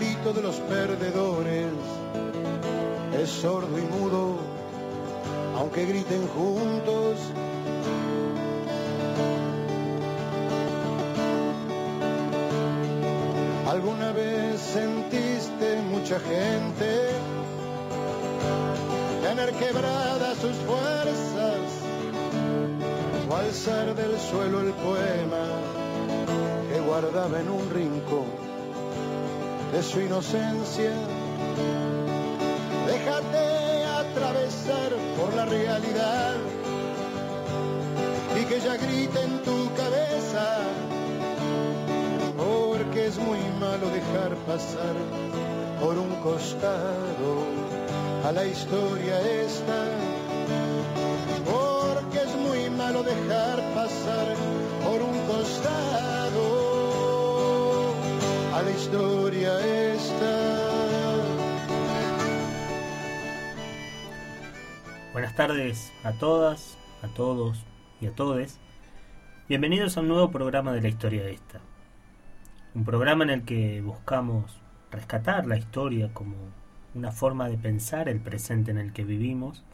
grito de los perdedores es sordo y mudo, aunque griten juntos. ¿Alguna vez sentiste mucha gente tener quebradas sus fuerzas o alzar del suelo el poema que guardaba en un rincón? De su inocencia. Déjate atravesar por la realidad y que ella grite en tu cabeza, porque es muy malo dejar pasar por un costado a la historia esta, porque es muy malo dejar pasar por un costado la historia Buenas tardes a todas, a todos y a todes. Bienvenidos a un nuevo programa de la historia esta. Un programa en el que buscamos rescatar la historia como una forma de pensar el presente en el que vivimos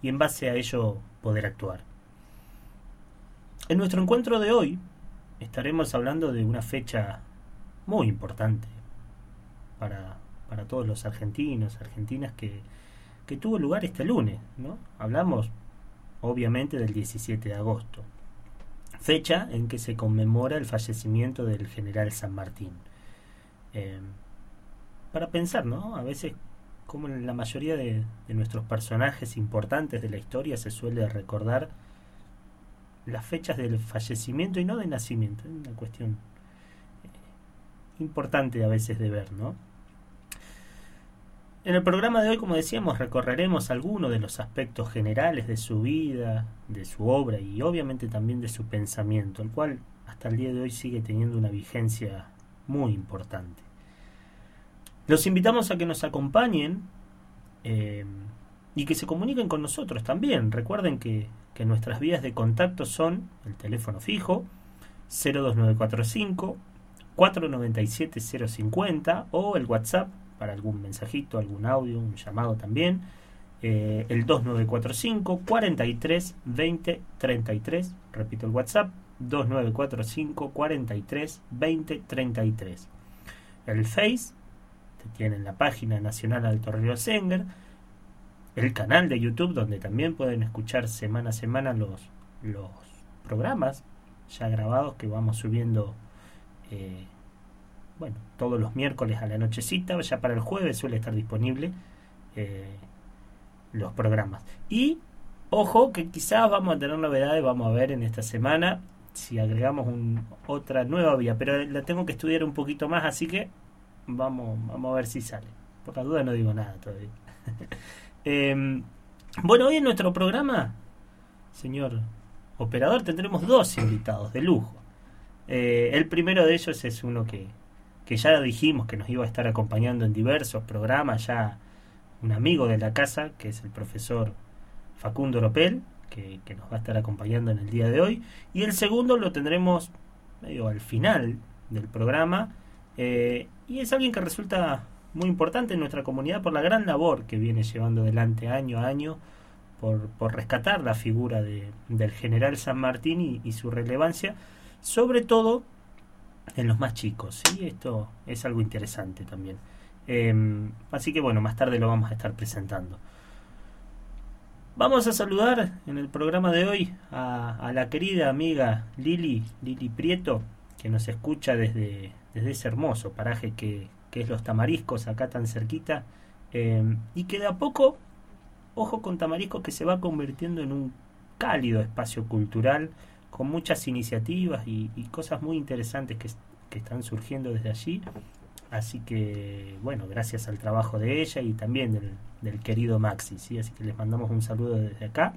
y en base a ello poder actuar. En nuestro encuentro de hoy estaremos hablando de una fecha muy importante para, para todos los argentinos, argentinas que, que tuvo lugar este lunes. ¿no? Hablamos obviamente del 17 de agosto, fecha en que se conmemora el fallecimiento del general San Martín. Eh, para pensar, ¿no? A veces como en la mayoría de, de, nuestros personajes importantes de la historia se suele recordar las fechas del fallecimiento y no de nacimiento, es una cuestión importante a veces de ver, ¿no? En el programa de hoy, como decíamos, recorreremos algunos de los aspectos generales de su vida, de su obra y obviamente también de su pensamiento, el cual hasta el día de hoy sigue teniendo una vigencia muy importante. Los invitamos a que nos acompañen eh, y que se comuniquen con nosotros también. Recuerden que, que nuestras vías de contacto son el teléfono fijo 02945 497-050 o el WhatsApp para algún mensajito, algún audio, un llamado también. Eh, el 2945 43 20 33. Repito el WhatsApp 2945 43 20 33. El Face, que tienen la página nacional Alto Río Senger. El canal de YouTube, donde también pueden escuchar semana a semana los, los programas ya grabados que vamos subiendo eh, bueno, todos los miércoles a la nochecita, ya para el jueves suele estar disponible eh, los programas. Y ojo que quizás vamos a tener novedades, vamos a ver en esta semana si agregamos un, otra nueva vía, pero la tengo que estudiar un poquito más, así que vamos, vamos a ver si sale. Por la duda no digo nada todavía. Em, bueno, hoy en nuestro programa, señor operador, tendremos dos invitados de lujo. Eh, el primero de ellos es uno que, que ya dijimos que nos iba a estar acompañando en diversos programas, ya un amigo de la casa, que es el profesor Facundo Ropel, que, nos va a estar acompañando en el día de hoy. Y el segundo lo tendremos medio al final del programa. Eh, y es alguien que resulta muy importante en nuestra comunidad por la gran labor que viene llevando adelante año a año por, por rescatar la figura de, del general San Martín y su relevancia, sobre todo en los más chicos. y Esto es algo interesante también. Em, así que bueno, más tarde lo vamos a estar presentando. Vamos a saludar en el programa de hoy a, la querida amiga Lili, Lili Prieto, que nos escucha desde, desde ese hermoso paraje que, que es Los Tamariscos, acá tan cerquita, em, y que de a poco, ojo con Tamariscos, que se va convirtiendo en un cálido espacio cultural con muchas iniciativas y, cosas muy interesantes que, están surgiendo desde allí. Así que, bueno, gracias al trabajo de ella y también del, querido Maxi, ¿sí? Así que les mandamos un saludo desde acá.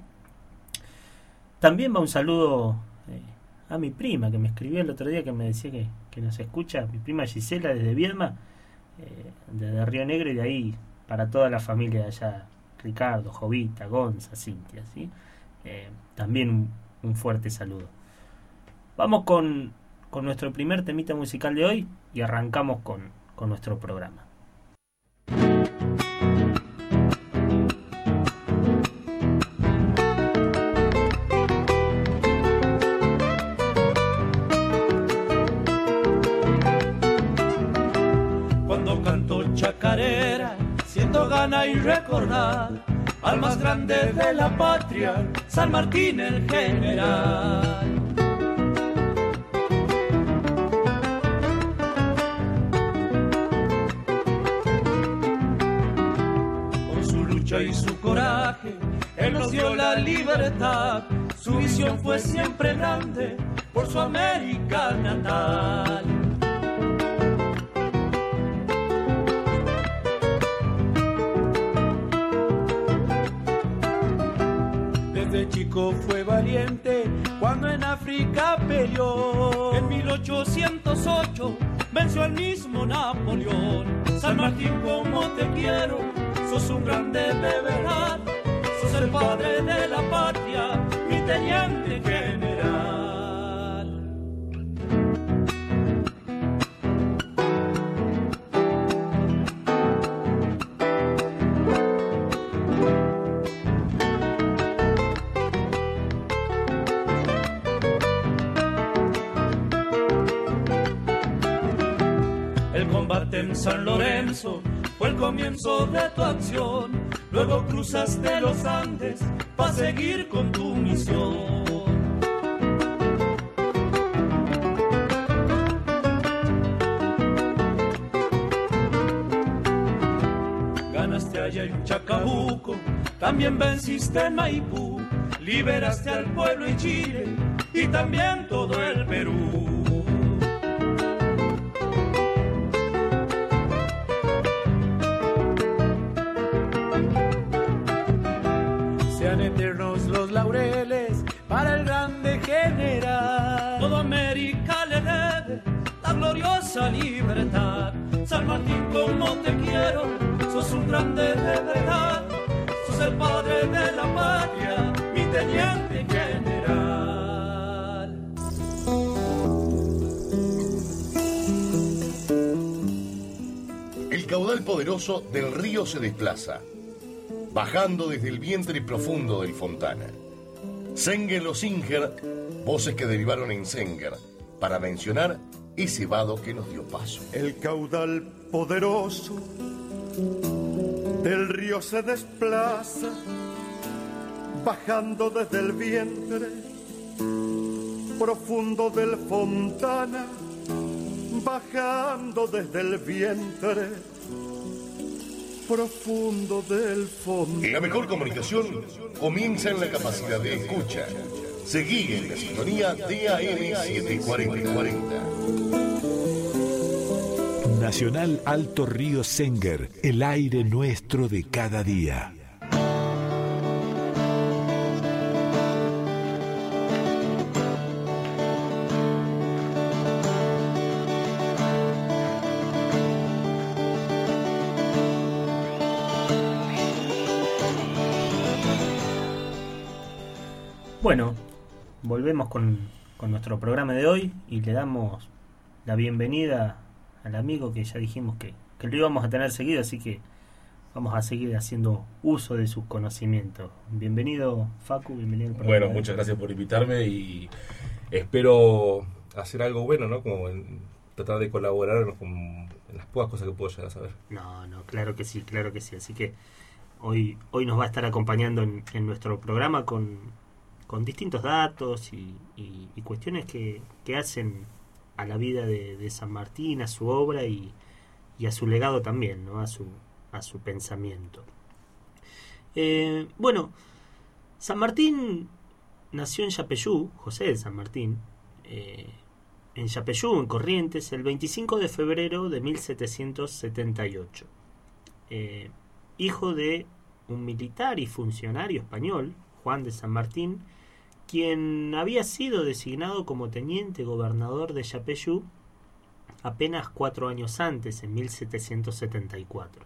También va un saludo eh, a mi prima que me escribió el otro día que me decía que, nos escucha, mi prima Gisela desde Viedma, eh, desde Río Negro y de ahí para toda la familia allá Ricardo, Jovita, Gonza, Cintia, ¿sí? Eh, también un, fuerte saludo. Vamos con, con, nuestro primer temita musical de hoy y arrancamos con, con nuestro programa. Cuando canto chacarera, siento gana y recordar al más grande de la patria, San Martín el general. Con su lucha y su coraje, él nos dio la libertad. Su visión fue siempre grande por su América natal. Chico fue valiente cuando en África peleó. En 1808 venció al mismo Napoleón. San Martín, como te quiero, sos un grande de verdad. Sos el padre de la patria, mi teniente general. San Lorenzo fue el comienzo de tu acción. Luego cruzaste los Andes para seguir con tu misión. Ganaste allá en Chacabuco, también venciste en Maipú, liberaste al pueblo y Chile y también todo el Perú. Caudal poderoso del río se desplaza, bajando desde el vientre profundo del Fontana Senger o Singer, voces que derivaron en Senger, para mencionar ese vado que nos dio paso. El caudal poderoso del río se desplaza, bajando desde el vientre profundo del Fontana, bajando desde el vientre profundo del fondo. La mejor comunicación comienza en la capacidad de escucha. Seguí en la sintonía DAM 740. Nacional Alto Río Senger, el aire nuestro de cada día. Bueno, volvemos con, nuestro programa de hoy y le damos la bienvenida al amigo que ya dijimos que, que lo íbamos a tener seguido, así que vamos a seguir haciendo uso de sus conocimientos. Bienvenido, Facu, bienvenido al programa. Bueno, muchas gracias por invitarme y espero hacer algo bueno, ¿no? Como tratar de colaborar con las pocas cosas que puedo llegar a saber. No, no, claro que sí, claro que sí. Así que hoy, hoy nos va a estar acompañando en nuestro programa con con distintos datos y, cuestiones que, hacen a la vida de, San Martín, a su obra y, a su legado también, ¿no? a, su, a su pensamiento. Eh, bueno, San Martín nació en Yapeyú, José de San Martín, eh, en Yapeyú, en Corrientes, el 25 de febrero de 1778. Eh, hijo de un militar y funcionario español, Juan de San Martín, quien había sido designado como teniente gobernador de Yapeyú apenas cuatro años antes, en 1774.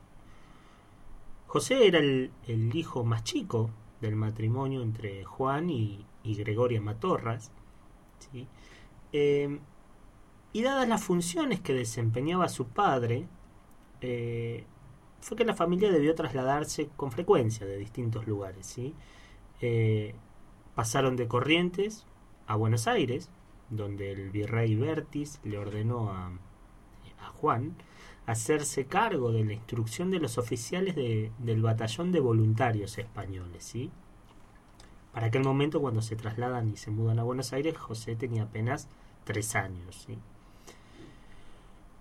José era el, hijo más chico del matrimonio entre Juan y, Gregoria Matorras. Eh, y dadas las funciones que desempeñaba su padre, eh, fue que la familia debió trasladarse con frecuencia de distintos lugares. ¿sí? Eh, pasaron de Corrientes a Buenos Aires, donde el virrey Bertis le ordenó a, Juan hacerse cargo de la instrucción de los oficiales de- del batallón de voluntarios españoles. ¿sí? Para aquel momento, cuando se trasladan y se mudan a Buenos Aires, José tenía apenas tres años.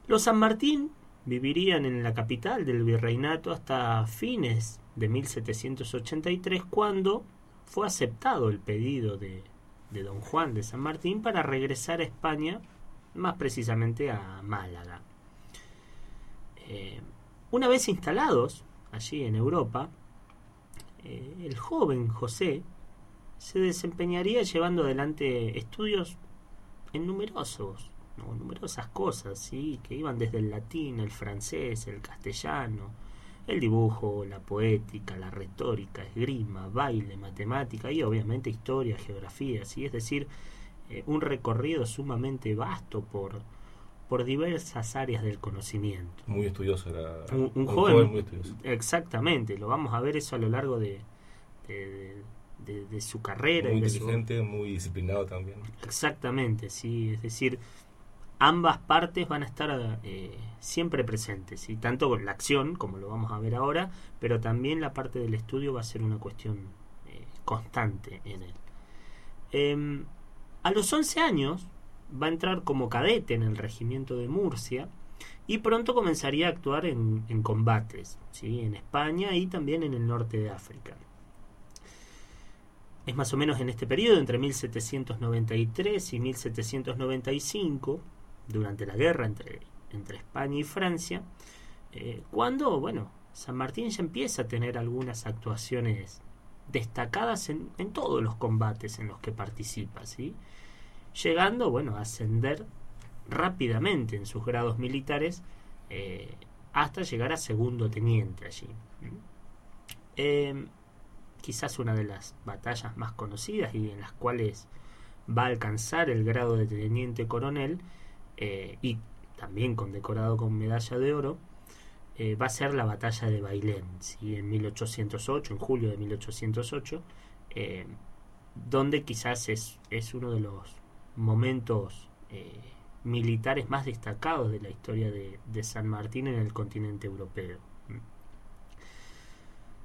Los San Martín vivirían en la capital del virreinato hasta fines de 1783, cuando fue aceptado el pedido de, don Juan de San Martín para regresar a España, más precisamente a Málaga. Eh, una vez instalados allí en Europa, eh, el joven José se desempeñaría llevando adelante estudios en numerosos, no, numerosas cosas, ¿sí? que iban desde el latín, el francés, el castellano, el dibujo, la poética, la retórica, esgrima, baile, matemática y obviamente historia, geografía, ¿sí? es decir, eh, un recorrido sumamente vasto por, por diversas áreas del conocimiento. Muy estudioso era. Un, un joven, muy estudioso. exactamente, lo vamos a ver eso a lo largo de, de, de- de su carrera. Muy su- inteligente, muy disciplinado también. Exactamente, sí, es decir, ambas partes van a estar eh, siempre presentes, ¿sí? tanto la acción, como lo vamos a ver ahora, pero también la parte del estudio va a ser una cuestión eh, constante en él. Em, a los 11 años va a entrar como cadete en el regimiento de Murcia y pronto comenzaría a actuar en, en combates, ¿sí? en España y también en el norte de África. Es más o menos en este periodo, entre 1793 y 1795, durante la guerra entre, entre España y Francia, eh, cuando, bueno, San Martín ya empieza a tener algunas actuaciones destacadas en, en todos los combates en los que participa, ¿sí? Llegando, bueno, a ascender rápidamente en sus grados militares eh, hasta llegar a segundo teniente allí. Eh, quizás una de las batallas más conocidas y en las cuales va a alcanzar el grado de teniente coronel eh, y también condecorado con medalla de oro, eh, va a ser la batalla de Bailén, ¿sí? en 1808, en julio de 1808, eh, donde quizás es, es uno de los momentos militares más destacados de la historia de, de San Martín en el continente europeo.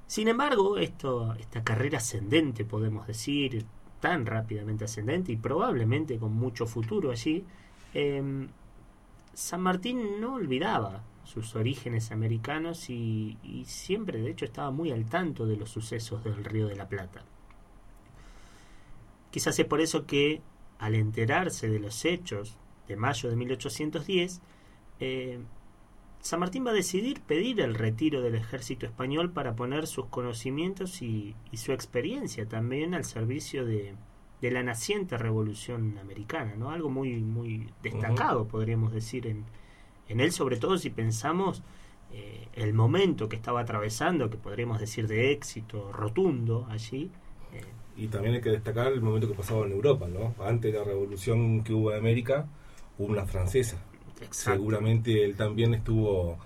Sin embargo, esto, esta carrera ascendente, podemos decir, tan rápidamente ascendente y probablemente con mucho futuro allí, eh, San Martín no olvidaba sus orígenes americanos y, siempre, de hecho, estaba muy al tanto de los sucesos del Río de la Plata. Quizás es por eso que, al enterarse de los hechos de mayo de 1810, eh, San Martín va a decidir pedir el retiro del ejército español para poner sus conocimientos y su experiencia también al servicio de, de la naciente revolución americana, ¿no? Algo muy, muy destacado, podríamos decir, en, en él, sobre todo si pensamos eh, el momento que estaba atravesando, que podríamos decir de éxito rotundo allí. eh, Y también hay que destacar el momento que pasaba en Europa, ¿no? Antes de la revolución que hubo en América, hubo una francesa. exacto. Seguramente él también estuvo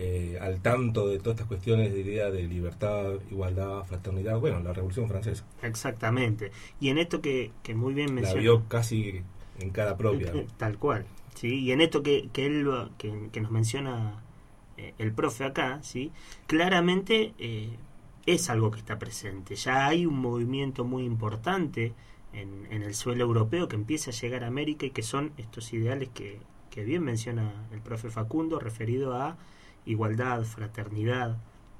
eh, al tanto de todas estas cuestiones de idea de libertad, igualdad, fraternidad. Bueno, la revolución francesa. Exactamente. Y en esto que, que muy bien La menciona. vio casi en cara propia. Tal cual. ¿sí? Y en esto que, que él que, que nos menciona eh, el profe acá, ¿sí? claramente eh, es algo que está presente. Ya hay un movimiento muy importante en, en el suelo europeo que empieza a llegar a América y que son estos ideales que, que bien menciona el profe Facundo referido a igualdad, fraternidad,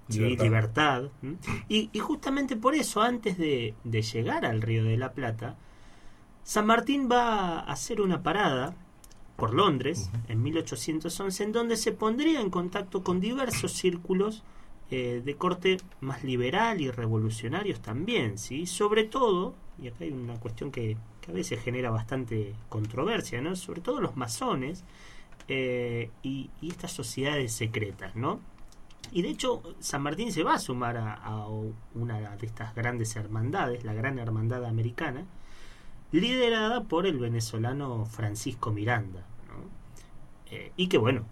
¿sí? Libertad. libertad. ¿m? Y, y justamente por eso, antes de, de llegar al Río de la Plata, San Martín va a hacer una parada por Londres en 1811 en donde se pondría en contacto con diversos círculos eh, de corte más liberal y revolucionarios también, ¿sí? Sobre todo, y acá hay una cuestión que, que a veces genera bastante controversia, ¿no? Sobre todo los masones eh, y, y estas sociedades secretas, ¿no? Y de hecho, San Martín se va a sumar a, a una de estas grandes hermandades, la Gran Hermandad Americana, liderada por el venezolano Francisco Miranda. ¿no? Eh, y que bueno,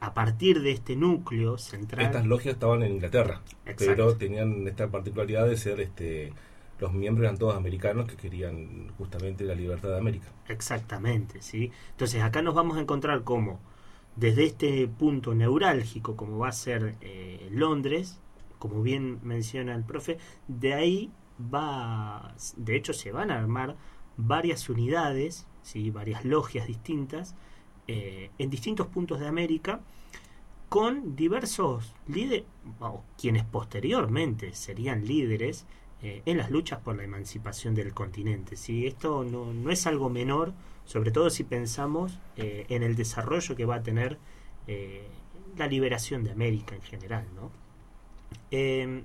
a partir de este núcleo central... Estas logias estaban en Inglaterra, Exacto. pero tenían esta particularidad de ser este los miembros eran todos americanos que querían justamente la libertad de América. Exactamente, ¿sí? Entonces acá nos vamos a encontrar como, desde este punto neurálgico, como va a ser eh, Londres, como bien menciona el profe, de ahí va, de hecho se van a armar varias unidades, ¿sí? varias logias distintas, eh, en distintos puntos de América, con diversos líderes, quienes posteriormente serían líderes eh, en las luchas por la emancipación del continente. ¿sí? Esto no, no es algo menor, sobre todo si pensamos eh, en el desarrollo que va a tener eh, la liberación de América en general. ¿no? Eh,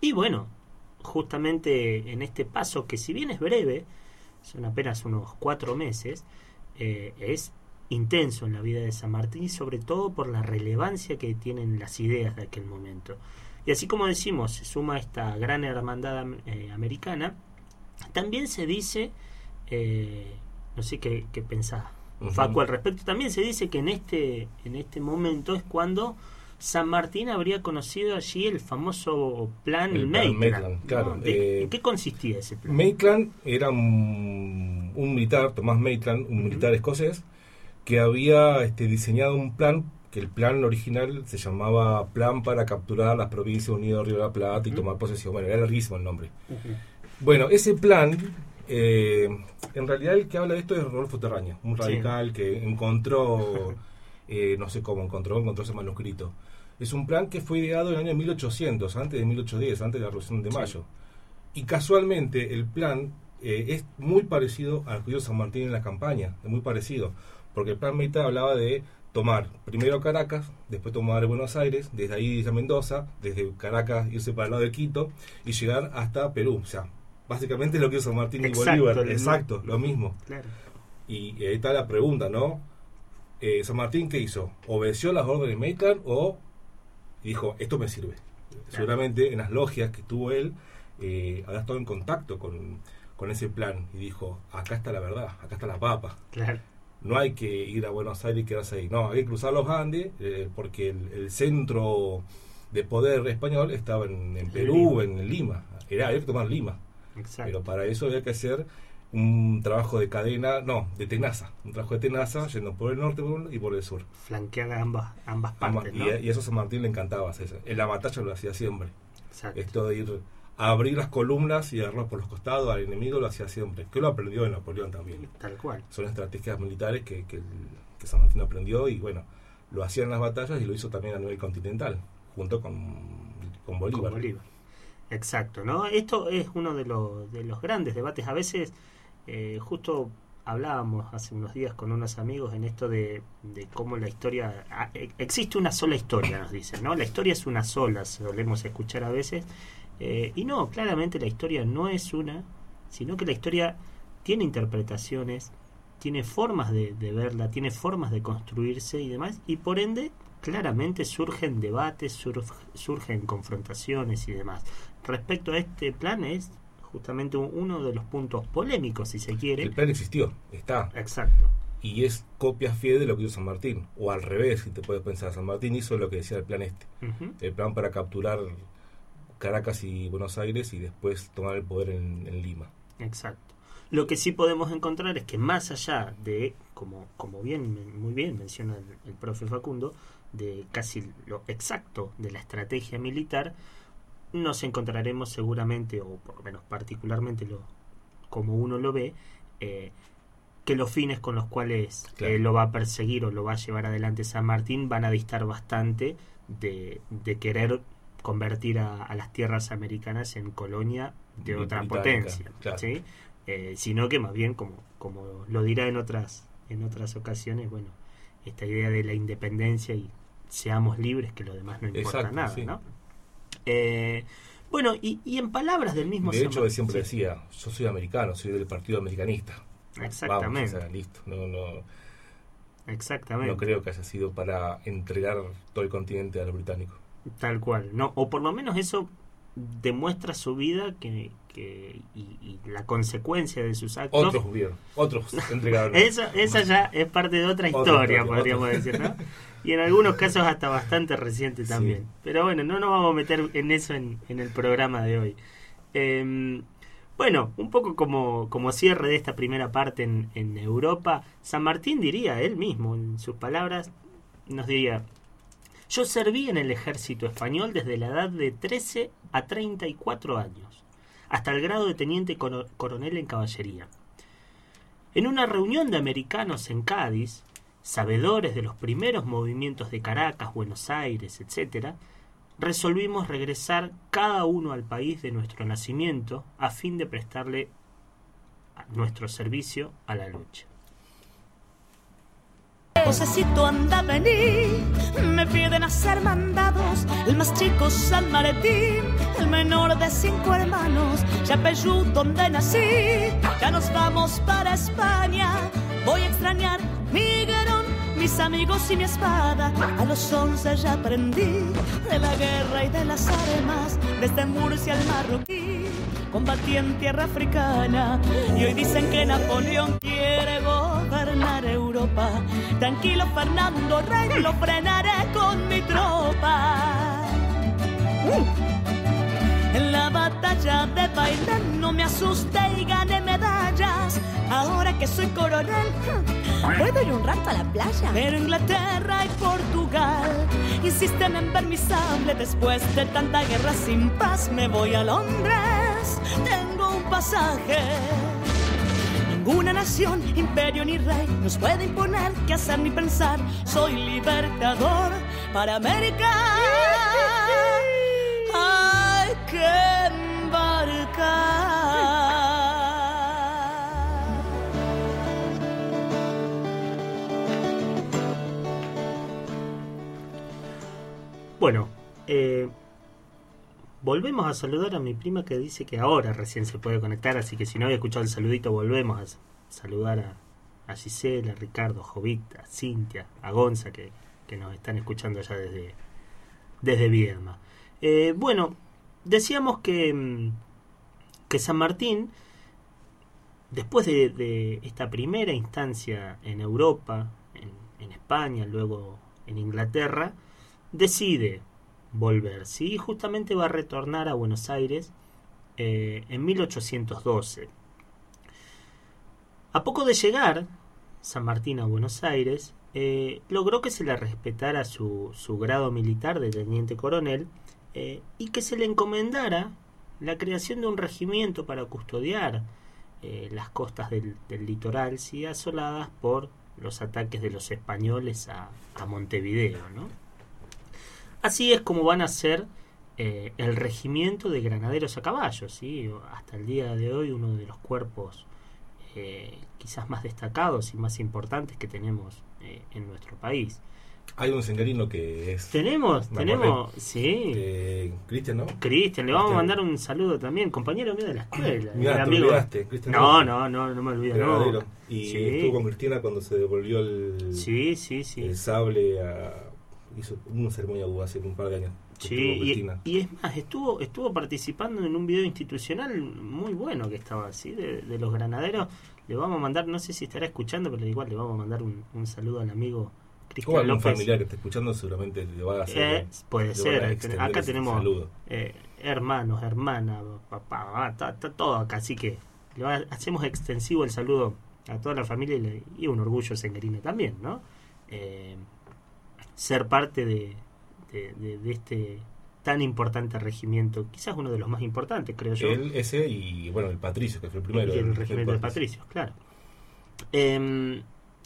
y bueno, justamente en este paso, que si bien es breve, son apenas unos cuatro meses, es intenso en la vida de San Martín sobre todo por la relevancia que tienen las ideas de aquel momento. Y así como decimos, se suma esta gran hermandad eh, americana, también se dice, eh, no sé qué, qué pensás, Ujú. Facu, al respecto, también se dice que en este, en este momento es cuando San Martín habría conocido allí el famoso plan El plan Maitland. Maitland, ¿no? claro, ¿De- eh, ¿En qué consistía ese plan? Maitland era un, un militar, Tomás Maitland, un militar escocés, que había este, diseñado un plan, que el plan original se llamaba Plan para capturar las provincias unidas de Río de la Plata y tomar posesión. Bueno, era larguísimo el nombre. Bueno, ese plan, eh, en realidad el que habla de esto es Rodolfo Terraña, un Sí. radical que encontró, eh, no sé cómo encontró, encontró ese manuscrito. Es un plan que fue ideado en el año 1800, antes de 1810, antes de la Revolución de Sí. Mayo. Y casualmente el plan eh, es muy parecido al que hizo San Martín en la campaña, es muy parecido, porque el plan Meita hablaba de tomar primero Caracas, después tomar Buenos Aires, desde ahí irse a Mendoza, desde Caracas irse para el lado de Quito y llegar hasta Perú. O sea, básicamente lo que hizo San Martín y Bolívar. Exacto, lo mismo. Claro. Y ahí está la pregunta, ¿no? Eh, San Martín, ¿qué hizo? ¿Obedeció las órdenes de Maitland o dijo, esto me sirve? Seguramente en las logias que tuvo él, eh, habrá estado en contacto con, con ese plan y dijo, acá está la verdad, acá está la papa. Claro. No hay que ir a Buenos Aires y quedarse ahí. No, hay que cruzar los Andes eh, porque el, el centro de poder español estaba en, en Perú, en Lima. Era, había que tomar Lima. Exacto. Pero para eso había que hacer un trabajo de cadena, no, de tenaza. Un trabajo de tenaza yendo por el norte y por el sur. Flanquear ambas, ambas partes, y, ¿no? y eso a San Martín le encantaba hacer. En la batalla lo hacía siempre. Exacto. Esto de ir abrir las columnas y agarrarlos por los costados al enemigo lo hacía siempre. Que lo aprendió en Napoleón también. Tal cual. Son estrategias militares que, que, que San Martín aprendió y bueno, lo hacía en las batallas y lo hizo también a nivel continental, junto con, con Bolívar. Con Bolívar. Exacto, ¿no? Esto es uno de los, de los grandes debates. A veces, eh, justo hablábamos hace unos días con unos amigos en esto de, de cómo la historia... ah, eh, existe una sola historia, nos dicen, ¿no? La historia es una sola, solemos escuchar a veces. Eh, y no, claramente la historia no es una, sino que la historia tiene interpretaciones, tiene formas de, de verla, tiene formas de construirse y demás, y por ende claramente surgen debates, sur- surgen confrontaciones y demás. Respecto a este plan es justamente un- uno de los puntos polémicos, si se quiere. El plan existió, está. Exacto. y es copia fiel de lo que hizo San Martín. O al revés, si te puedes pensar, San Martín hizo lo que decía el plan este. El plan para capturar Caracas y Buenos Aires y después tomar el poder en, en Lima. Exacto. Lo que sí podemos encontrar es que más allá de, como, como bien, muy bien menciona el, el profe Facundo, de casi lo exacto de la estrategia militar, nos encontraremos seguramente, o por lo menos particularmente lo, como uno lo ve, eh, que los fines con los cuales Claro. eh, lo va a perseguir o lo va a llevar adelante San Martín van a distar bastante de, de querer convertir a, a las tierras americanas en colonia de otra Británica, potencia, claro. ¿sí? Eh, sino que más bien como, como lo dirá en otras en otras ocasiones, bueno, esta idea de la independencia y seamos libres que lo demás no importa Exacto, nada, sí. ¿no? Eh, bueno, y, y en palabras del mismo De hecho, él siempre sí, decía, yo soy americano, soy del partido americanista. Exactamente. Vamos, o sea, listo. No, no, Exactamente. no creo que haya sido para entregar todo el continente a los británicos. Tal cual, no, o por lo menos eso demuestra su vida que, que y, y la consecuencia de sus actos. Otros hubieron, otros entregaron. Esa, esa ya es parte de otra historia, historia, podríamos otra. decir, ¿no? Y en algunos casos hasta bastante reciente Sí. también. Pero bueno, no nos vamos a meter en eso en, en el programa de hoy. Eh, bueno, un poco como, como cierre de esta primera parte en, en Europa, San Martín diría él mismo, en sus palabras, nos diría, yo serví en el ejército español desde la edad de 13 a 34 años, hasta el grado de teniente coro- coronel en caballería. En una reunión de americanos en Cádiz, sabedores de los primeros movimientos de Caracas, Buenos Aires, etc., resolvimos regresar cada uno al país de nuestro nacimiento a fin de prestarle nuestro servicio a la lucha. Josecito anda venir, me piden hacer mandados. El más chico San Martín, el menor de cinco hermanos. Yapeyú, donde nací, ya nos vamos para España. Voy a extrañar mi guerón, mis amigos y mi espada. A los once ya aprendí de la guerra y de las armas, desde Murcia al Marroquí. Combatí en tierra africana y hoy dicen que Napoleón quiere gobernar Europa. Tranquilo Fernando Rey, lo frenaré con mi tropa. En la batalla de Bailén no me asusté y gané medallas. Ahora que soy coronel, ¿Puedo ir un rato a la playa? pero Inglaterra y Portugal insisten en ver mi sable. Después de tanta guerra sin paz, me voy a Londres. Tengo un pasaje. Ninguna nación, imperio ni rey nos puede imponer qué hacer ni pensar. Soy libertador para América. Hay que embarcar. Bueno, eh, volvemos a saludar a mi prima que dice que ahora recién se puede conectar, así que si no había escuchado el saludito, volvemos a saludar a, a Gisela, a Ricardo, a Jovita, a Cintia, a Gonza, que, que nos están escuchando ya desde, desde Viedma. Eh, bueno, decíamos que, mm, que San Martín, después de, esta primera instancia en Europa, en España, luego en Inglaterra, decide volver, ¿sí? Justamente va a retornar a Buenos Aires eh, en 1812. A poco de llegar San Martín a Buenos Aires, eh, logró que se le respetara su, su grado militar de teniente coronel eh, y que se le encomendara la creación de un regimiento para custodiar las costas del, del litoral, ¿sí? asoladas por los ataques de los españoles a, a Montevideo, ¿no? Así es como van a ser eh, el regimiento de granaderos a caballo, ¿sí? hasta el día de hoy uno de los cuerpos eh, quizás más destacados y más importantes que tenemos eh, en nuestro país. Hay un sengarino que es Tenemos, tenemos, sí, eh, Cristian, ¿no? Cristian, le vamos a mandar un saludo también, compañero mío de la escuela. Mirá, te amigo- olvidaste, Cristian. No, no, no, no me olvido, no. Y Sí. estuvo con Cristina cuando se devolvió el, Sí, sí, sí. el sable a... Hizo una ceremonia hubo hace un par de años. Sí, y, y es más, estuvo estuvo participando en un video institucional muy bueno que estaba así, de, de los granaderos. Le vamos a mandar, no sé si estará escuchando, pero igual le vamos a mandar un, un saludo al amigo O Cristian algún López. familiar que esté escuchando seguramente le va a hacer... Eh, puede ser, extender acá tenemos eh, hermanos, hermanas, papá, ah, está, está todo acá, así que le va- hacemos extensivo el saludo a toda la familia y, le- y un orgullo senguerino también, ¿no? Eh, ser parte de, de- de- de este tan importante regimiento, quizás uno de los más importantes, creo yo. Él, ese y bueno, el Patricio, que fue el primero. y el el- regimiento de el patricios, claro. Em,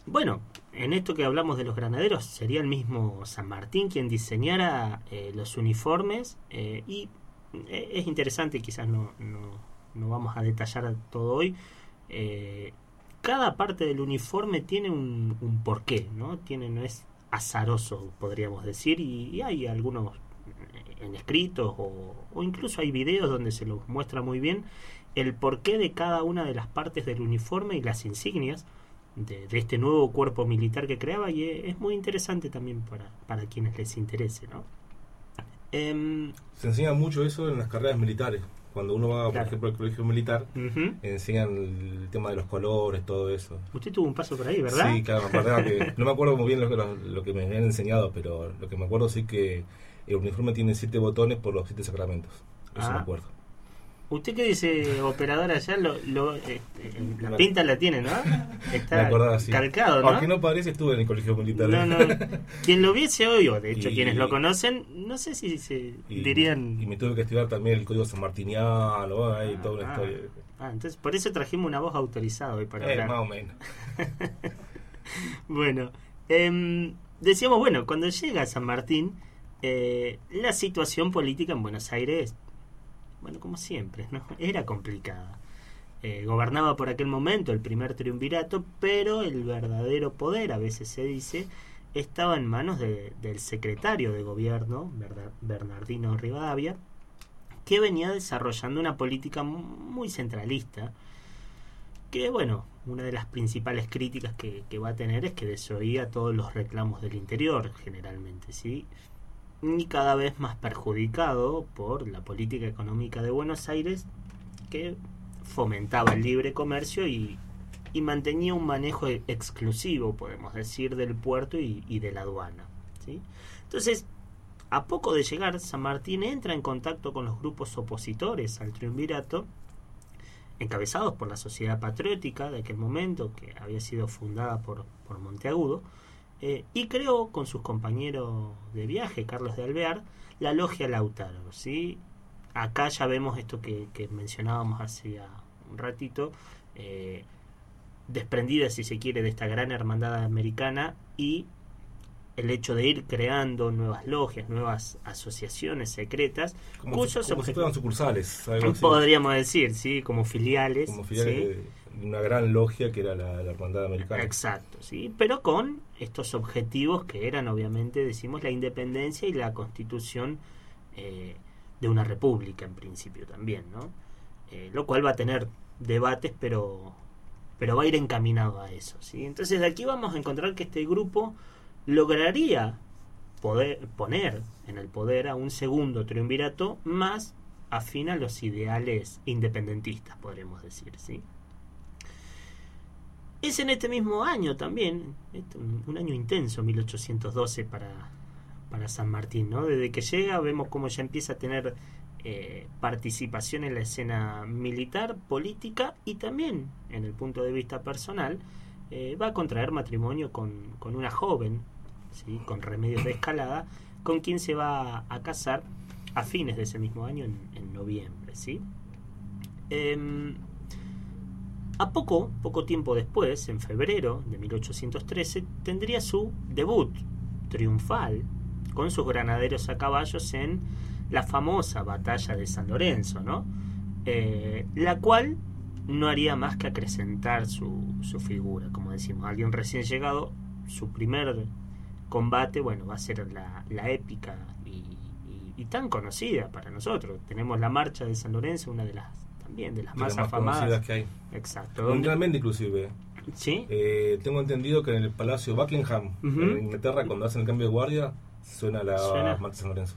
bueno, en esto que hablamos de los granaderos, sería el mismo San Martín quien diseñara eh, los uniformes eh, y eh, es interesante, quizás no, no, no vamos a detallar todo hoy. eh, cada parte del uniforme tiene un, un porqué, ¿no? Tiene, no es azaroso, podríamos decir, y, hay algunos en escritos o, incluso hay videos donde se los muestra muy bien el porqué de cada una de las partes del uniforme y las insignias de, este nuevo cuerpo militar que creaba y e- es muy interesante también para, para quienes les interese, ¿no? Em, Se enseña mucho eso en las carreras militares. Cuando uno va, por ejemplo, al colegio militar, enseñan el tema de los colores, todo eso. Usted tuvo un paso por ahí, ¿verdad? Sí, claro, que, no me acuerdo muy bien lo que, lo, lo que me habían enseñado, pero lo que me acuerdo sí que el uniforme tiene siete botones por los siete sacramentos. Eso Ah. me acuerdo. Usted que dice operador allá, lo, lo- este, la pinta la tiene, ¿no? Está acordaba calcado, ¿no? Aunque no parece, estuve en el colegio militar. No, no. Quien lo viese hoy, o de hecho Y- quienes lo conocen, no sé si se Y, dirían... y me tuve que estudiar también el código sanmartiniano, ahí toda una Ah. historia. Ah, entonces por eso trajimos una voz autorizada hoy para Eh, hablar. más o menos. Bueno, em, decíamos, bueno, cuando llega a San Martín, eh, la situación política en Buenos Aires, bueno, como siempre, ¿no? Era complicada. Eh, gobernaba por aquel momento el primer triunvirato, pero el verdadero poder, a veces se dice, estaba en manos de- del secretario de gobierno, Bernardino Rivadavia, que venía desarrollando una política mu- muy centralista, que bueno, una de las principales críticas que, que va a tener es que desoía todos los reclamos del interior, generalmente, ¿sí? Y cada vez más perjudicado por la política económica de Buenos Aires, que fomentaba el libre comercio y, y mantenía un manejo exclusivo, podemos decir, del puerto y, y de la aduana, ¿sí? Entonces, a poco de llegar, San Martín entra en contacto con los grupos opositores al triunvirato, encabezados por la Sociedad Patriótica de aquel momento, que había sido fundada por, por Monteagudo, eh, y creó con sus compañeros de viaje, Carlos de Alvear, la Logia Lautaro. ¿sí? Acá ya vemos esto que, que mencionábamos hace un ratito, eh, desprendida, si se quiere, de esta gran hermandad americana y el hecho de ir creando nuevas logias, nuevas asociaciones secretas, Como, cuyos como sucursales. algo así. podríamos decir, sí, como filiales, Como filiales ¿sí? de de una gran logia que era la, la hermandad americana. Exacto, sí, pero con estos objetivos que eran obviamente, decimos, la independencia y la constitución eh, de una república en principio también, ¿no? Eh, lo cual va a tener debates, pero pero va a ir encaminado a eso, ¿sí? Entonces de aquí vamos a encontrar que este grupo lograría poder poner en el poder a un segundo triunvirato más afín a los ideales independentistas, podremos decir, ¿sí? Es en este mismo año también, un año intenso, 1812 para, para San Martín, ¿no? Desde que llega vemos cómo ya empieza a tener eh, participación en la escena militar, política y también en el punto de vista personal. eh, va a contraer matrimonio con, con una joven, ¿sí? con remedios de escalada, con quien se va a casar a fines de ese mismo año, en, en noviembre. ¿sí? Em, a poco, poco tiempo después, en febrero de 1813, tendría su debut triunfal con sus granaderos a caballos en la famosa batalla de San Lorenzo, ¿no? Eh, la cual no haría más que acrecentar su, figura, como decimos, alguien recién llegado, su primer combate, bueno, va a ser la, la épica y- y tan conocida para nosotros. Tenemos la marcha de San Lorenzo, una de las también de las de más las más afamadas. que hay. Exacto. Mundialmente inclusive. ¿Sí? Eh, tengo entendido que en el Palacio Buckingham, Ujú. en Inglaterra, cuando hacen el cambio de guardia, suena la Suena. De San Lorenzo.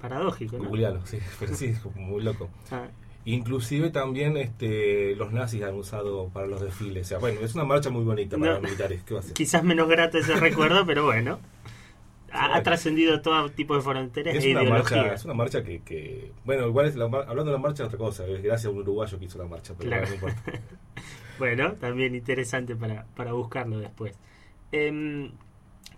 Paradójico, ¿no? Googlealo, sí, pero sí, muy loco. Ah, Inclusive también este, los nazis han usado para los desfiles. O sea, bueno, es una marcha muy bonita para No. los militares. ¿Qué va a ser? quizás menos grato ese recuerdo, pero bueno. Ha, trascendido todo tipo de fronteras Es e una, marcha, es una marcha que, que- Bueno, igual es la hablando de la marcha es otra cosa. Es gracias a un uruguayo que hizo la marcha, pero Claro. bueno, no importa. Bueno, también interesante para, para buscarlo después. Em,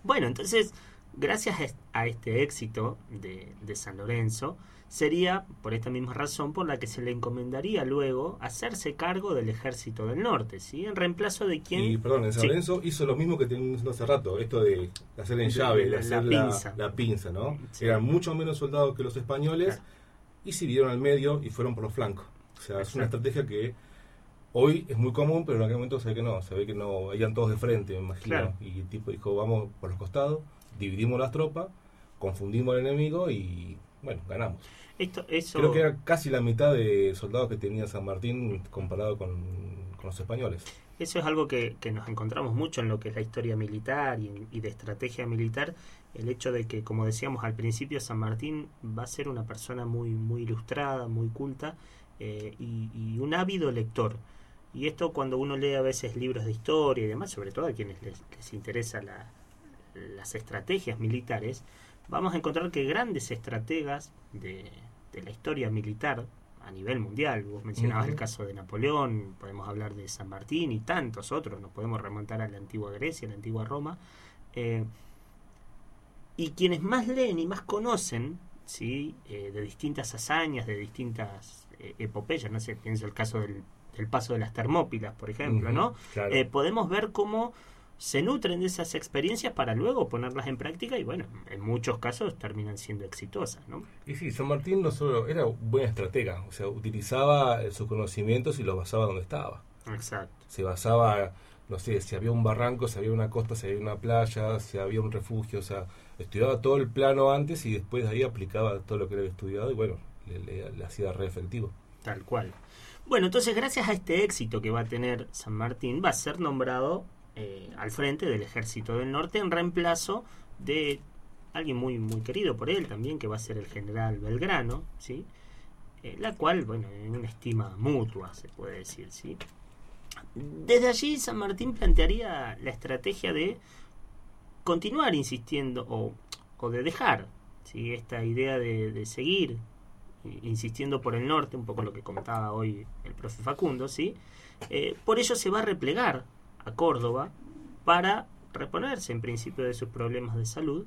bueno, entonces, gracias a este éxito de, de San Lorenzo, sería por esta misma razón por la que se le encomendaría luego hacerse cargo del ejército del norte, ¿sí? En reemplazo de quien... Y perdón, en San Sí. Lorenzo hizo lo mismo que teníamos hace rato, esto de hacer en llave, de la- hacer la la, pinza. la pinza, ¿no? Sí. Eran mucho menos soldados que los españoles Claro. y se vieron al medio y fueron por los flancos. O sea, es una Exacto. estrategia que hoy es muy común, pero en aquel momento se ve que no, se ve que no, iban todos de frente, me imagino. Claro. Y el tipo dijo, vamos por los costados, dividimos las tropas, confundimos al enemigo y, bueno, ganamos. Esto, eso... Creo que era casi la mitad de soldados que tenía San Martín comparado con, con los españoles. eso es algo que, que nos encontramos mucho en lo que es la historia militar y, y de estrategia militar, el hecho de que, como decíamos al principio, San Martín va a ser una persona muy, muy ilustrada, muy culta eh, y, y un ávido lector. Y esto cuando uno lee a veces libros de historia y demás, sobre todo a quienes les, les interesa la, las estrategias militares, vamos a encontrar que grandes estrategas de, de la historia militar a nivel mundial, vos mencionabas el caso de Napoleón, podemos hablar de San Martín y tantos otros, nos podemos remontar a la antigua Grecia, a la antigua Roma, eh, y quienes más leen y más conocen, ¿sí? Eh, de distintas hazañas, de distintas eh, epopeyas, no sé, pienso el caso del, del paso de las Termópilas, por ejemplo, ¿no? claro. Podemos ver cómo se nutren de esas experiencias para luego ponerlas en práctica y bueno, en muchos casos terminan siendo exitosas, ¿no? Y sí, San Martín no solo era un buen estratega, o sea, utilizaba eh, sus conocimientos y los basaba donde estaba. Exacto. Se basaba, no sé, si había un barranco, si había una costa, si había una playa, si había un refugio, o sea, estudiaba todo el plano antes y después de ahí aplicaba todo lo que había estudiado y bueno, le, le- le hacía re efectivo. Tal cual. Bueno, entonces gracias a este éxito que va a tener San Martín, va a ser nombrado eh, al frente del ejército del norte en reemplazo de alguien muy muy querido por él también, que va a ser el general Belgrano, ¿sí? Eh, la cual, bueno, en una estima mutua, se puede decir, ¿sí? Desde allí San Martín plantearía la estrategia de continuar insistiendo o, o de dejar ¿sí? esta idea de, seguir insistiendo por el norte, un poco lo que comentaba hoy el profe Facundo, ¿sí? Eh, por ello se va a replegar a Córdoba para reponerse en principio de sus problemas de salud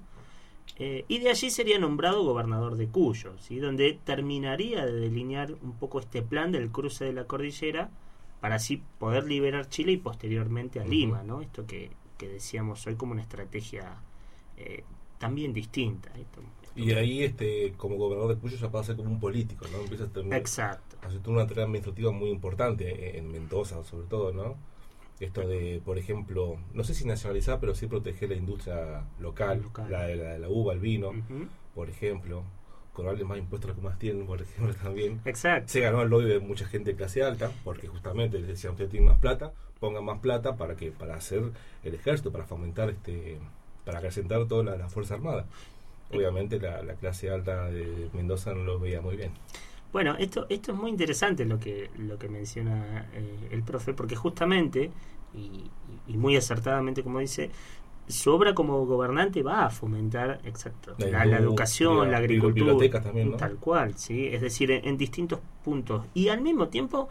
eh, y de allí sería nombrado gobernador de Cuyo, ¿sí? donde terminaría de delinear un poco este plan del cruce de la cordillera para así poder liberar Chile y posteriormente a. Lima, ¿no? Esto que, que decíamos hoy como una estrategia eh, también distinta. Esto- esto Y ahí, este, como gobernador de Cuyo, ya pasa a como un político, ¿no? Empieza a tener, Exacto. hacer toda una tarea administrativa muy importante en Mendoza, sobre todo, ¿no? Esto de, por ejemplo, no sé si nacionalizar, pero sí proteger la industria local, Local. La, de la, la uva, el vino, por ejemplo, cobrarle más impuestos a los que más tienen, por ejemplo, también. Exacto. Se ganó el lobby de mucha gente de clase alta, porque justamente les decían, usted tiene más plata, pongan más plata para que para hacer el ejército, para fomentar, este para acrecentar toda la, la Fuerza Armada. Obviamente la, la clase alta de Mendoza no lo veía muy bien. Bueno, esto, esto es muy interesante lo que, lo que menciona eh, el profe, porque justamente, y, muy acertadamente como dice, su obra como gobernante va a fomentar, exacto, La la, la educación, la agricultura, bibliotecas también, ¿no? tal cual, sí, es decir, en, en distintos puntos y al mismo tiempo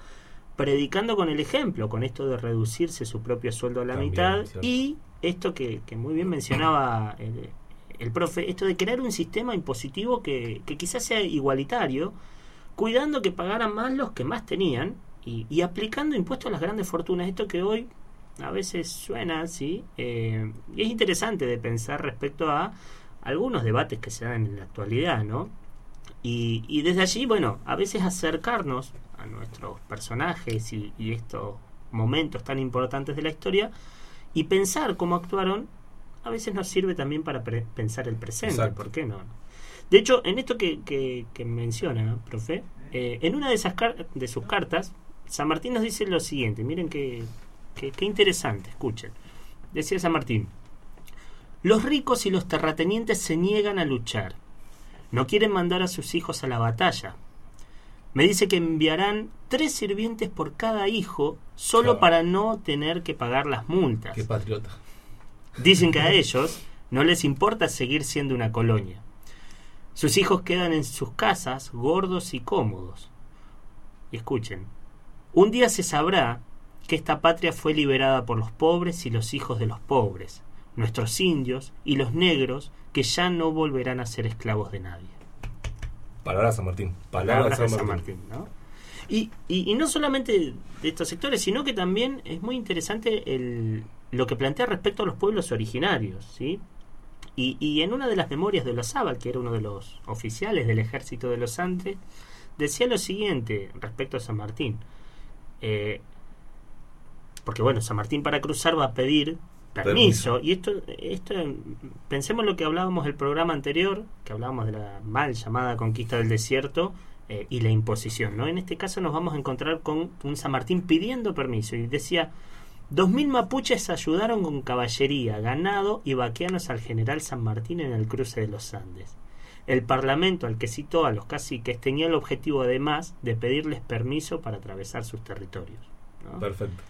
predicando con el ejemplo, con esto de reducirse su propio sueldo a la También, mitad cierto. y esto que, que muy bien mencionaba el, el profe, esto de crear un sistema impositivo que, que quizás sea igualitario, cuidando que pagaran más los que más tenían y, y aplicando impuestos a las grandes fortunas. Esto que hoy a veces suena así, eh, y es interesante de pensar respecto a algunos debates que se dan en la actualidad, ¿no? Y, y desde allí, bueno, a veces acercarnos a nuestros personajes y, y estos momentos tan importantes de la historia y pensar cómo actuaron, a veces nos sirve también para pensar el presente, Exacto. ¿por qué no? De hecho, en esto que, que, que menciona, profe, eh, en una de, esas de sus cartas, San Martín nos dice lo siguiente, miren qué, qué, qué interesante, escuchen. Decía San Martín, los ricos y los terratenientes se niegan a luchar, no quieren mandar a sus hijos a la batalla. Me dice que enviarán tres sirvientes por cada hijo solo Claro. para no tener que pagar las multas. Qué patriota. Dicen que a ellos no les importa seguir siendo una colonia. Sus hijos quedan en sus casas gordos y cómodos. Y escuchen, un día se sabrá que esta patria fue liberada por los pobres y los hijos de los pobres, nuestros indios y los negros que ya no volverán a ser esclavos de nadie. Palabras San Martín. Palabras San. Martín, ¿no? Y, y, y no solamente de estos sectores, sino que también es muy interesante el, lo que plantea respecto a los pueblos originarios, ¿sí? Y, y en una de las memorias de Olazábal, que era uno de los oficiales del ejército de los Andes, decía lo siguiente respecto a San Martín. Eh, porque bueno, San Martín para cruzar va a pedir permiso. Permiso. Y esto, esto, pensemos lo que hablábamos el programa anterior, que hablábamos de la mal llamada conquista del desierto eh, y la imposición. ¿no? En este caso nos vamos a encontrar con un San Martín pidiendo permiso. Y decía, 2.000 mapuches ayudaron con caballería, ganado y vaqueanos al general San Martín en el cruce de los Andes. El parlamento al que citó a los caciques tenía el objetivo además de pedirles permiso para atravesar sus territorios. ¿no? Perfecto.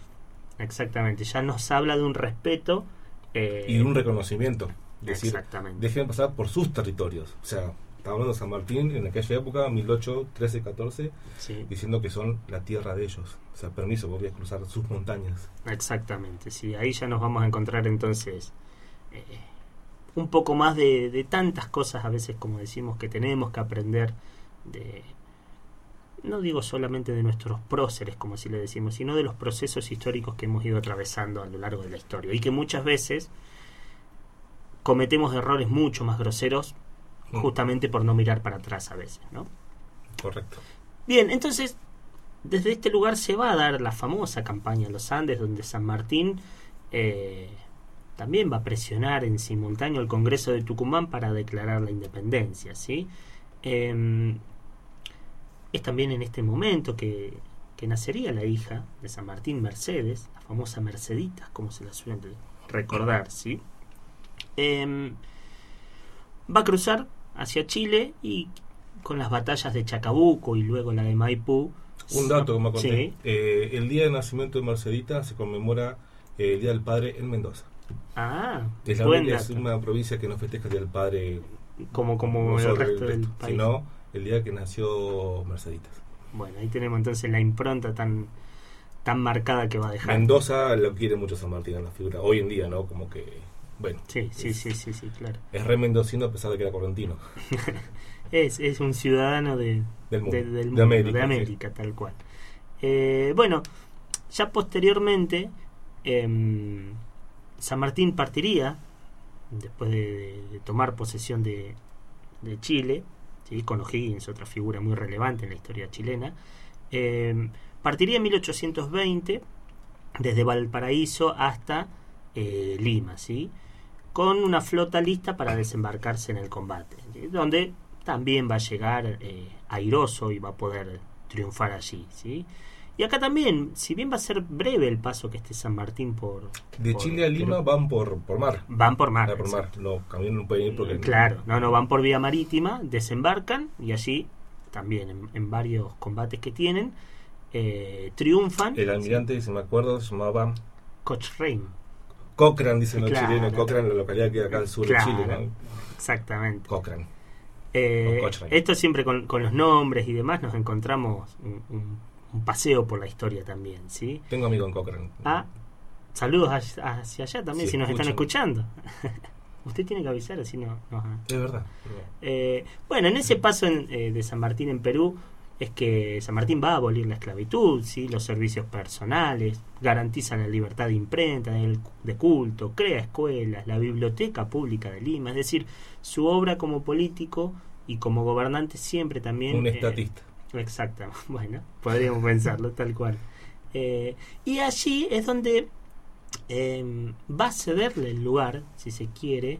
Exactamente, ya nos habla de un respeto eh, Y un reconocimiento. Es decir, Exactamente. dejen pasar por sus territorios. O sea, estaba hablando de San Martín en aquella época, 1813, 14, sí, diciendo que son la tierra de ellos. O sea, permiso, podías cruzar sus montañas. exactamente, sí, ahí ya nos vamos a encontrar entonces eh, un poco más de, de tantas cosas a veces como decimos que tenemos que aprender de no digo solamente de nuestros próceres como si le decimos sino de los procesos históricos que hemos ido atravesando a lo largo de la historia y que muchas veces cometemos errores mucho más groseros Mm. justamente por no mirar para atrás a veces no Correcto. Bien, entonces, desde este lugar se va a dar la famosa campaña en los Andes, donde San Martín eh, también va a presionar en simultáneo al Congreso de Tucumán para declarar la independencia, ¿sí? Eh, es también en este momento que, que nacería la hija de San Martín, Mercedes, la famosa Mercedita, como se la suele recordar, ¿sí? Eh, va a cruzar hacia Chile y con las batallas de Chacabuco y luego la de Maipú. Un dato que me conté. Sí. Eh, el día de nacimiento de Mercedita se conmemora eh, el Día del Padre en Mendoza. Ah, Es, la buen única- es dato. una provincia que no festeja el Día del Padre como como el resto del del resto, país. sino el día que nació Merceditas. Bueno, ahí tenemos entonces la impronta tan tan marcada que va a dejar. Mendoza lo quiere mucho San Martín en la figura. Hoy en día, ¿no? Como que, bueno, Sí, sí, es, sí, sí, sí, claro. es re mendocino a pesar de que era correntino. Es, es un ciudadano de, Del mundo. de- del De mundo, América, de sí. América, tal cual. Eh, bueno, ya posteriormente, em, San Martín partiría, después de, tomar posesión de, Chile, ¿sí? con O'Higgins, otra figura muy relevante en la historia chilena, em, partiría en 1820 desde Valparaíso hasta eh, Lima, ¿sí? Con una flota lista para desembarcarse en el combate, ¿sí? donde también va a llegar eh, airoso y va a poder triunfar allí. ¿sí? Y acá también, si bien va a ser breve el paso que esté San Martín por... De por- Chile a Lima pero- van por, por mar. Van por mar. Ah, por mar. No, camión no pueden ir porque... Claro, no, no, van por vía marítima, desembarcan y allí también en, en varios combates que tienen eh, triunfan. El almirante, si me acuerdo, se llamaba Cochrane, Cochrane, dicen los Claro. chilenos. Cochrane, la localidad que hay acá al sur Claro. de Chile, ¿no? exactamente. Cochrane. Eh, esto siempre con, con los nombres y demás nos encontramos un, un- un paseo por la historia también, ¿sí? Tengo amigo en Cochrane. Ah, saludos hacia, hacia allá también Sí, si nos están escuchan. escuchando. Usted tiene que avisar, así no... no. Es verdad. es verdad. Eh, bueno, en ese paso en- eh, de San Martín en Perú es que San Martín va a abolir la esclavitud, ¿sí? los servicios personales, garantiza la libertad de imprenta, de culto, crea escuelas, la biblioteca pública de Lima, es decir, su obra como político y como gobernante siempre también... Un eh, estatista. Exacto, bueno, podríamos pensarlo tal cual. Eh, y allí es donde eh, va a cederle el lugar, si se quiere,